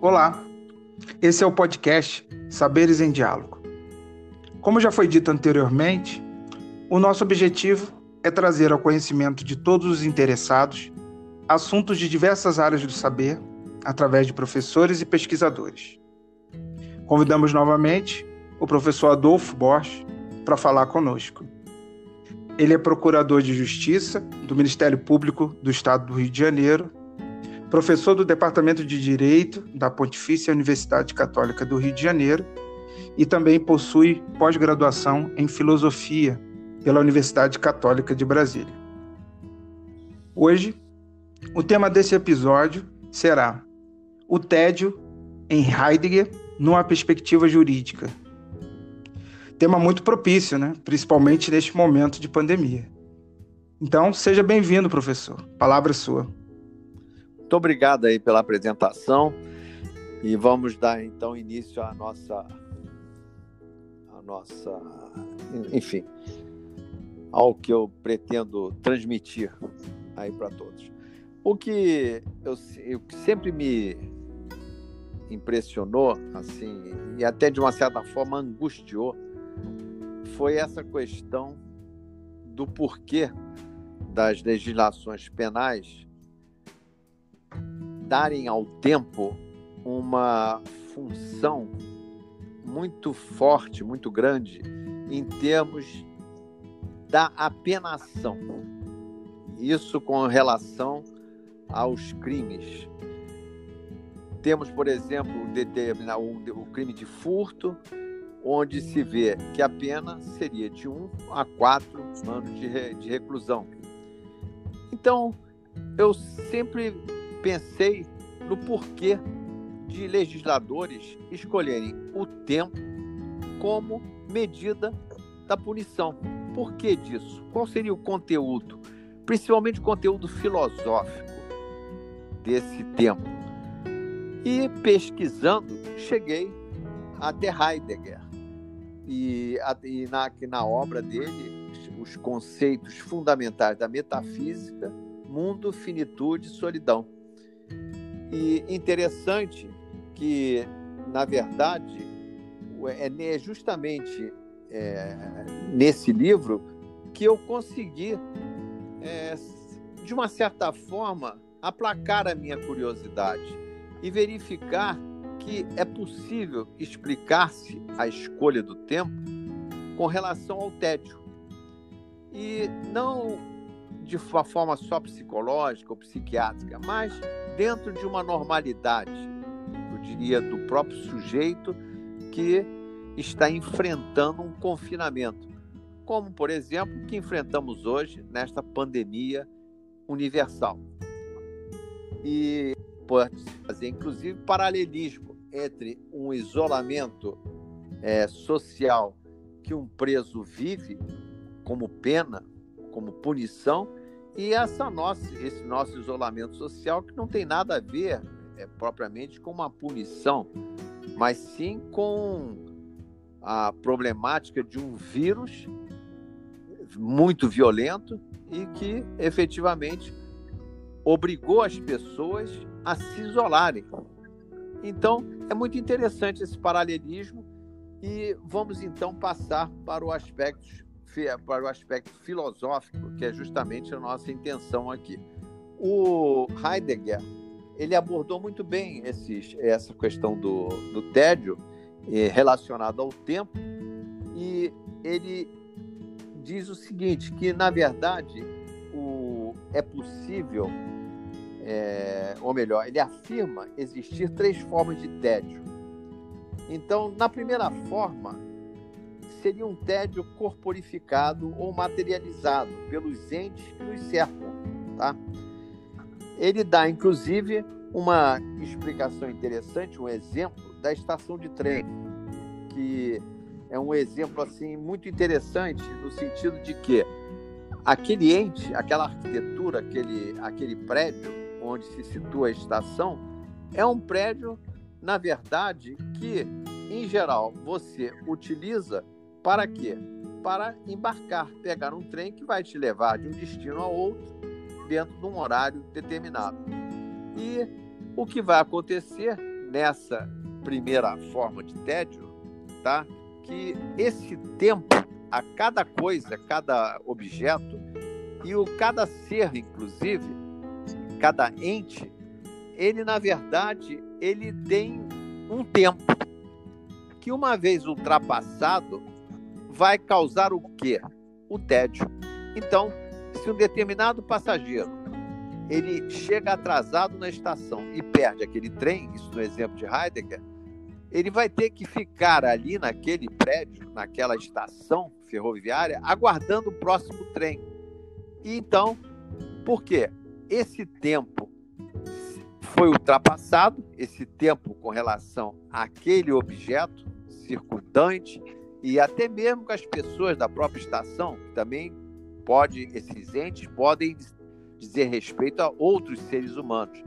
Olá, esse é o podcast Saberes em Diálogo. Como já foi dito anteriormente, o nosso objetivo é trazer ao conhecimento de todos os interessados assuntos de diversas áreas do saber através de professores e pesquisadores. Convidamos novamente o professor Adolfo Bosch para falar conosco. Ele é procurador de Justiça do Ministério Público do Estado do Rio de Janeiro professor do Departamento de Direito da Pontifícia Universidade Católica do Rio de Janeiro e também possui pós-graduação em Filosofia pela Universidade Católica de Brasília. Hoje, o tema desse episódio será o tédio em Heidegger numa perspectiva jurídica. Tema muito propício, né? principalmente neste momento de pandemia. Então, seja bem-vindo, professor. Palavra sua. Muito obrigado aí pela apresentação e vamos dar então início à nossa, à nossa, enfim, ao que eu pretendo transmitir aí para todos. O que eu, eu sempre me impressionou, assim, e até de uma certa forma angustiou, foi essa questão do porquê das legislações penais darem ao tempo uma função muito forte, muito grande em termos da apenação. Isso com relação aos crimes. Temos, por exemplo, o, crime de furto, onde se vê que a pena seria de um a quatro anos de reclusão. Então, eu sempre pensei no porquê de legisladores escolherem o tempo como medida da punição. Por que disso? Qual seria o conteúdo, principalmente o conteúdo filosófico desse tempo? E pesquisando, cheguei até Heidegger. E, e na, na obra dele, os conceitos fundamentais da metafísica, mundo, finitude e solidão. E interessante que, na verdade, é justamente é, nesse livro que eu consegui, é, de uma certa forma, aplacar a minha curiosidade e verificar que é possível explicar-se a escolha do tempo com relação ao tédio. E não de uma forma só psicológica ou psiquiátrica, mas dentro de uma normalidade, eu diria, do próprio sujeito que está enfrentando um confinamento, como, por exemplo, que enfrentamos hoje nesta pandemia universal. E pode fazer, inclusive, paralelismo entre um isolamento é, social que um preso vive como pena, como punição, e essa nossa, esse nosso isolamento social que não tem nada a ver é, propriamente com uma punição, mas sim com a problemática de um vírus muito violento e que efetivamente obrigou as pessoas a se isolarem. Então, é muito interessante esse paralelismo e vamos então passar para o aspecto para o aspecto filosófico, que é justamente a nossa intenção aqui. O Heidegger ele abordou muito bem esses, essa questão do, do tédio eh, relacionado ao tempo e ele diz o seguinte que na verdade o, é possível é, ou melhor ele afirma existir três formas de tédio então na primeira forma seria um tédio corporificado ou materializado pelos entes que nos cercam. Tá? Ele dá, inclusive, uma explicação interessante, um exemplo da estação de trem, que é um exemplo assim muito interessante no sentido de que aquele ente, aquela arquitetura, aquele, aquele prédio onde se situa a estação, é um prédio, na verdade, que, em geral, você utiliza para quê? Para embarcar, pegar um trem que vai te levar de um destino a outro dentro de um horário determinado. E o que vai acontecer nessa primeira forma de tédio, tá? Que esse tempo a cada coisa, cada objeto e o cada ser, inclusive, cada ente, ele na verdade ele tem um tempo que uma vez ultrapassado vai causar o quê? O tédio. Então, se um determinado passageiro ele chega atrasado na estação e perde aquele trem, isso no exemplo de Heidegger, ele vai ter que ficar ali naquele prédio, naquela estação ferroviária, aguardando o próximo trem. E então, por quê? Esse tempo foi ultrapassado, esse tempo com relação àquele objeto circundante e até mesmo com as pessoas da própria estação, que também pode, esses entes podem dizer respeito a outros seres humanos.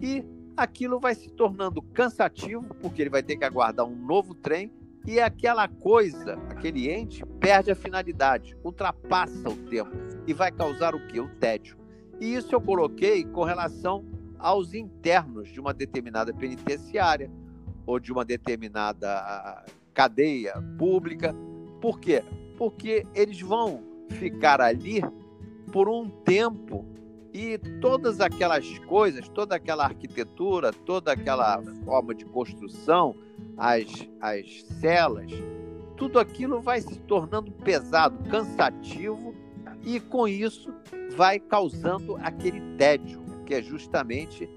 E aquilo vai se tornando cansativo, porque ele vai ter que aguardar um novo trem e aquela coisa, aquele ente, perde a finalidade, ultrapassa o tempo e vai causar o quê? O tédio. E isso eu coloquei com relação aos internos de uma determinada penitenciária ou de uma determinada cadeia pública. Por quê? Porque eles vão ficar ali por um tempo e todas aquelas coisas, toda aquela arquitetura, toda aquela forma de construção, as, as celas, tudo aquilo vai se tornando pesado, cansativo e com isso vai causando aquele tédio, que é justamente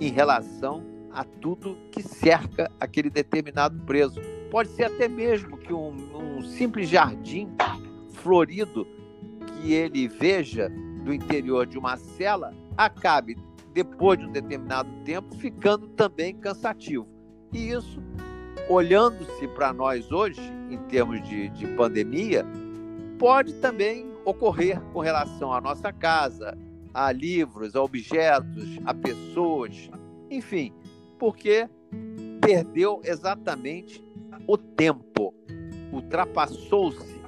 em relação a tudo que cerca aquele determinado preso. Pode ser até mesmo que um, um simples jardim florido que ele veja do interior de uma cela acabe, depois de um determinado tempo, ficando também cansativo. E isso, olhando-se para nós hoje, em termos de, de pandemia, pode também ocorrer com relação à nossa casa, a livros, a objetos, a pessoas, enfim, porque perdeu exatamente o tempo, ultrapassou-se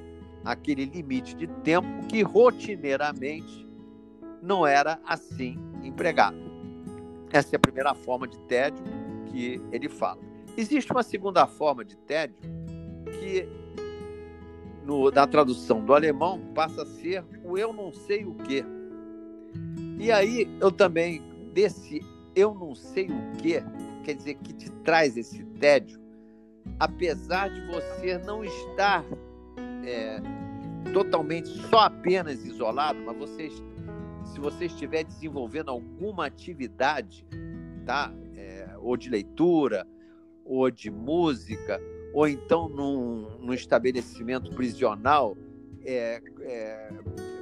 aquele limite de tempo que rotineiramente não era assim empregado. Essa é a primeira forma de tédio que ele fala. Existe uma segunda forma de tédio que, no, na tradução do alemão, passa a ser o eu não sei o quê. E aí eu também, desse eu não sei o quê, quer dizer, que te traz esse tédio, apesar de você não estar é, totalmente só apenas isolado, mas você se você estiver desenvolvendo alguma atividade, tá? É, ou de leitura, ou de música, ou então num, num estabelecimento prisional, é, é,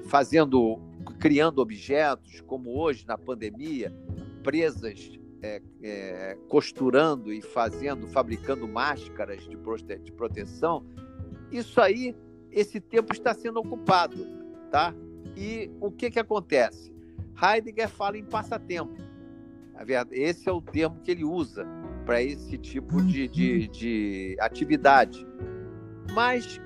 fazendo, criando objetos, como hoje na pandemia, presas é, é, costurando e fazendo, fabricando máscaras de, prote de proteção, isso aí, esse tempo está sendo ocupado, tá? E o que, que acontece? Heidegger fala em passatempo. Esse é o termo que ele usa para esse tipo de, de, de atividade. Mas,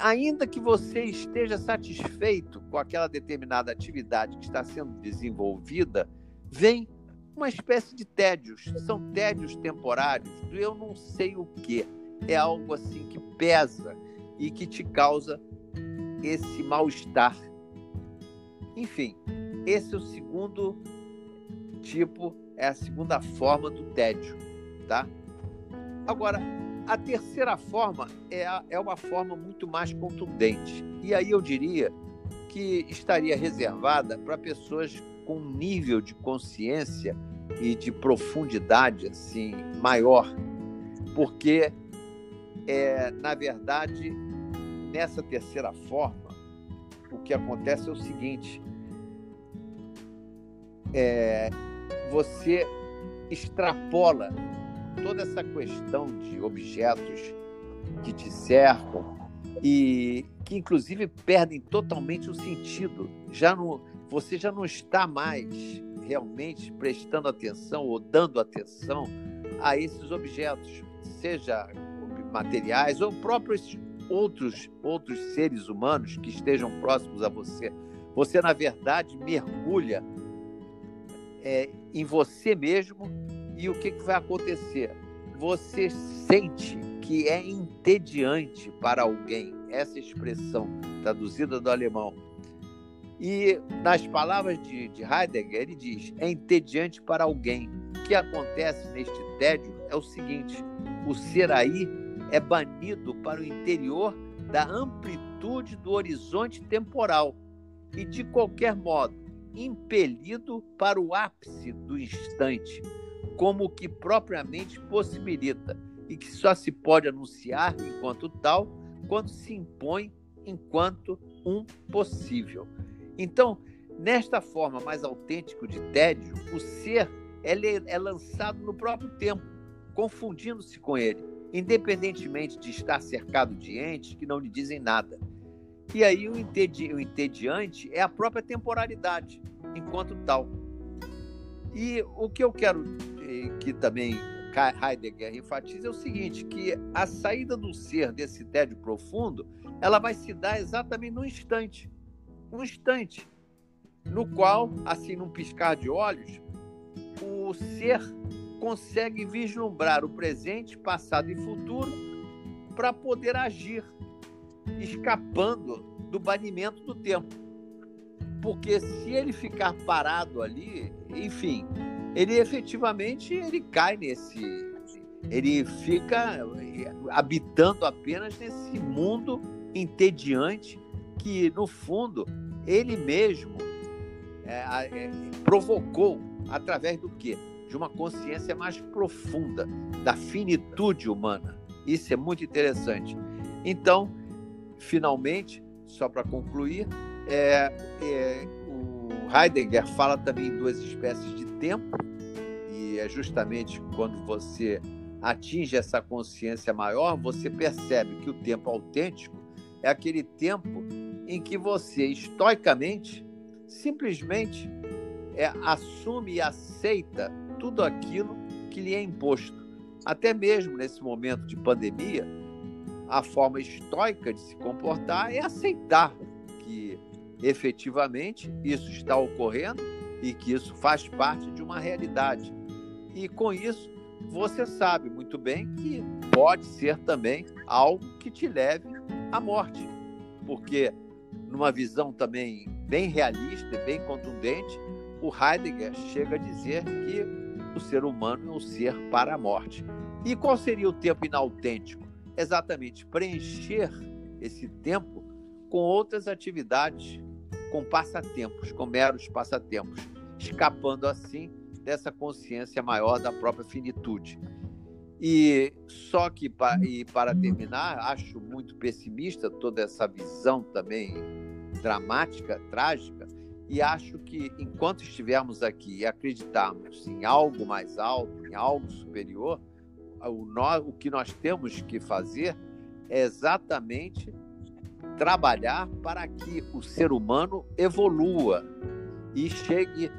ainda que você esteja satisfeito com aquela determinada atividade que está sendo desenvolvida, vem uma espécie de tédios. São tédios temporários do eu não sei o que. É algo assim que pesa e que te causa esse mal-estar enfim, esse é o segundo tipo, é a segunda forma do tédio, tá? Agora, a terceira forma é, a, é uma forma muito mais contundente. E aí eu diria que estaria reservada para pessoas com um nível de consciência e de profundidade assim maior, porque é, na verdade nessa terceira forma o que acontece é o seguinte: é, você extrapola toda essa questão de objetos que te cercam e que inclusive perdem totalmente o sentido. Já não, você já não está mais realmente prestando atenção ou dando atenção a esses objetos, seja materiais ou próprios outros, outros seres humanos que estejam próximos a você. Você, na verdade, mergulha é, em você mesmo E o que, que vai acontecer? Você sente que é entediante para alguém, essa expressão traduzida do alemão. E nas palavras de, de Heidegger, ele diz: é entediante para alguém. O que acontece neste tédio é o seguinte: o ser aí é banido para o interior da amplitude do horizonte temporal e, de qualquer modo, impelido para o ápice do instante, como o que propriamente possibilita e que só se pode anunciar enquanto tal quando se impõe enquanto um possível. Então, nesta forma mais autêntica de tédio, o ser ele é lançado no próprio tempo, confundindo-se com ele, independentemente de estar cercado de entes que não lhe dizem nada. E aí o, o entediante é a própria temporalidade, enquanto tal. E o que eu quero que também Heidegger enfatiza é o seguinte, que a saída do ser desse tédio profundo, ela vai se dar exatamente no instante. Um instante no qual, assim num piscar de olhos, o ser consegue vislumbrar o presente, passado e futuro para poder agir, escapando do banimento do tempo. Porque se ele ficar parado ali, enfim, ele efetivamente ele cai nesse ele fica habitando apenas nesse mundo entediante que no fundo ele mesmo é, é, provocou através do quê? De uma consciência mais profunda da finitude humana. Isso é muito interessante. Então, finalmente, só para concluir, é, é, Heidegger fala também em duas espécies de tempo, e é justamente quando você atinge essa consciência maior, você percebe que o tempo autêntico é aquele tempo em que você estoicamente simplesmente é, assume e aceita tudo aquilo que lhe é imposto. Até mesmo nesse momento de pandemia, a forma estoica de se comportar é aceitar que efetivamente isso está ocorrendo e que isso faz parte de uma realidade. E com isso, você sabe muito bem que pode ser também algo que te leve à morte. Porque, numa visão também bem realista e bem contundente, o Heidegger chega a dizer que o ser humano é um ser para a morte. E qual seria o tempo inautêntico? Exatamente preencher esse tempo com outras atividades, com passatempos, com meros passatempos, escapando assim dessa consciência maior da própria finitude. E só que e para terminar, acho muito pessimista toda essa visão também dramática, trágica, e acho que enquanto estivermos aqui e acreditarmos em algo mais alto, em algo superior, o, o que nós temos que fazer é exatamente trabalhar para que o ser humano evolua e chegue,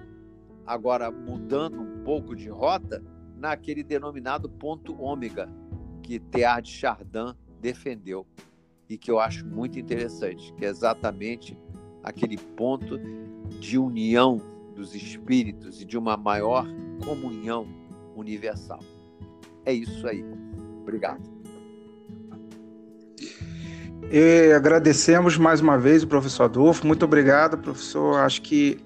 agora mudando um pouco de rota, naquele denominado ponto ômega que Teilhard de Chardin defendeu e que eu acho muito interessante, que é exatamente aquele ponto de união dos espíritos e de uma maior comunhão universal. É isso aí. Obrigado. E agradecemos mais uma vez o professor Adolfo. Muito obrigado, professor. Acho que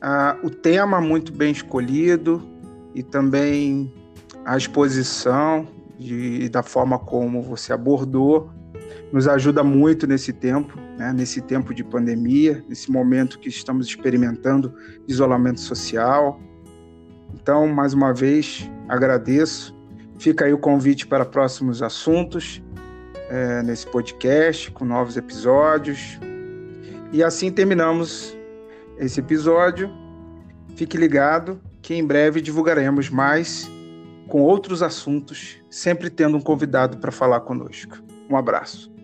ah, o tema muito bem escolhido e também a exposição de, da forma como você abordou nos ajuda muito nesse tempo, né, nesse tempo de pandemia, nesse momento que estamos experimentando isolamento social. Então, mais uma vez, agradeço. Fica aí o convite para próximos assuntos é, nesse podcast, com novos episódios. E assim terminamos esse episódio. Fique ligado que em breve divulgaremos mais com outros assuntos, sempre tendo um convidado para falar conosco. Um abraço.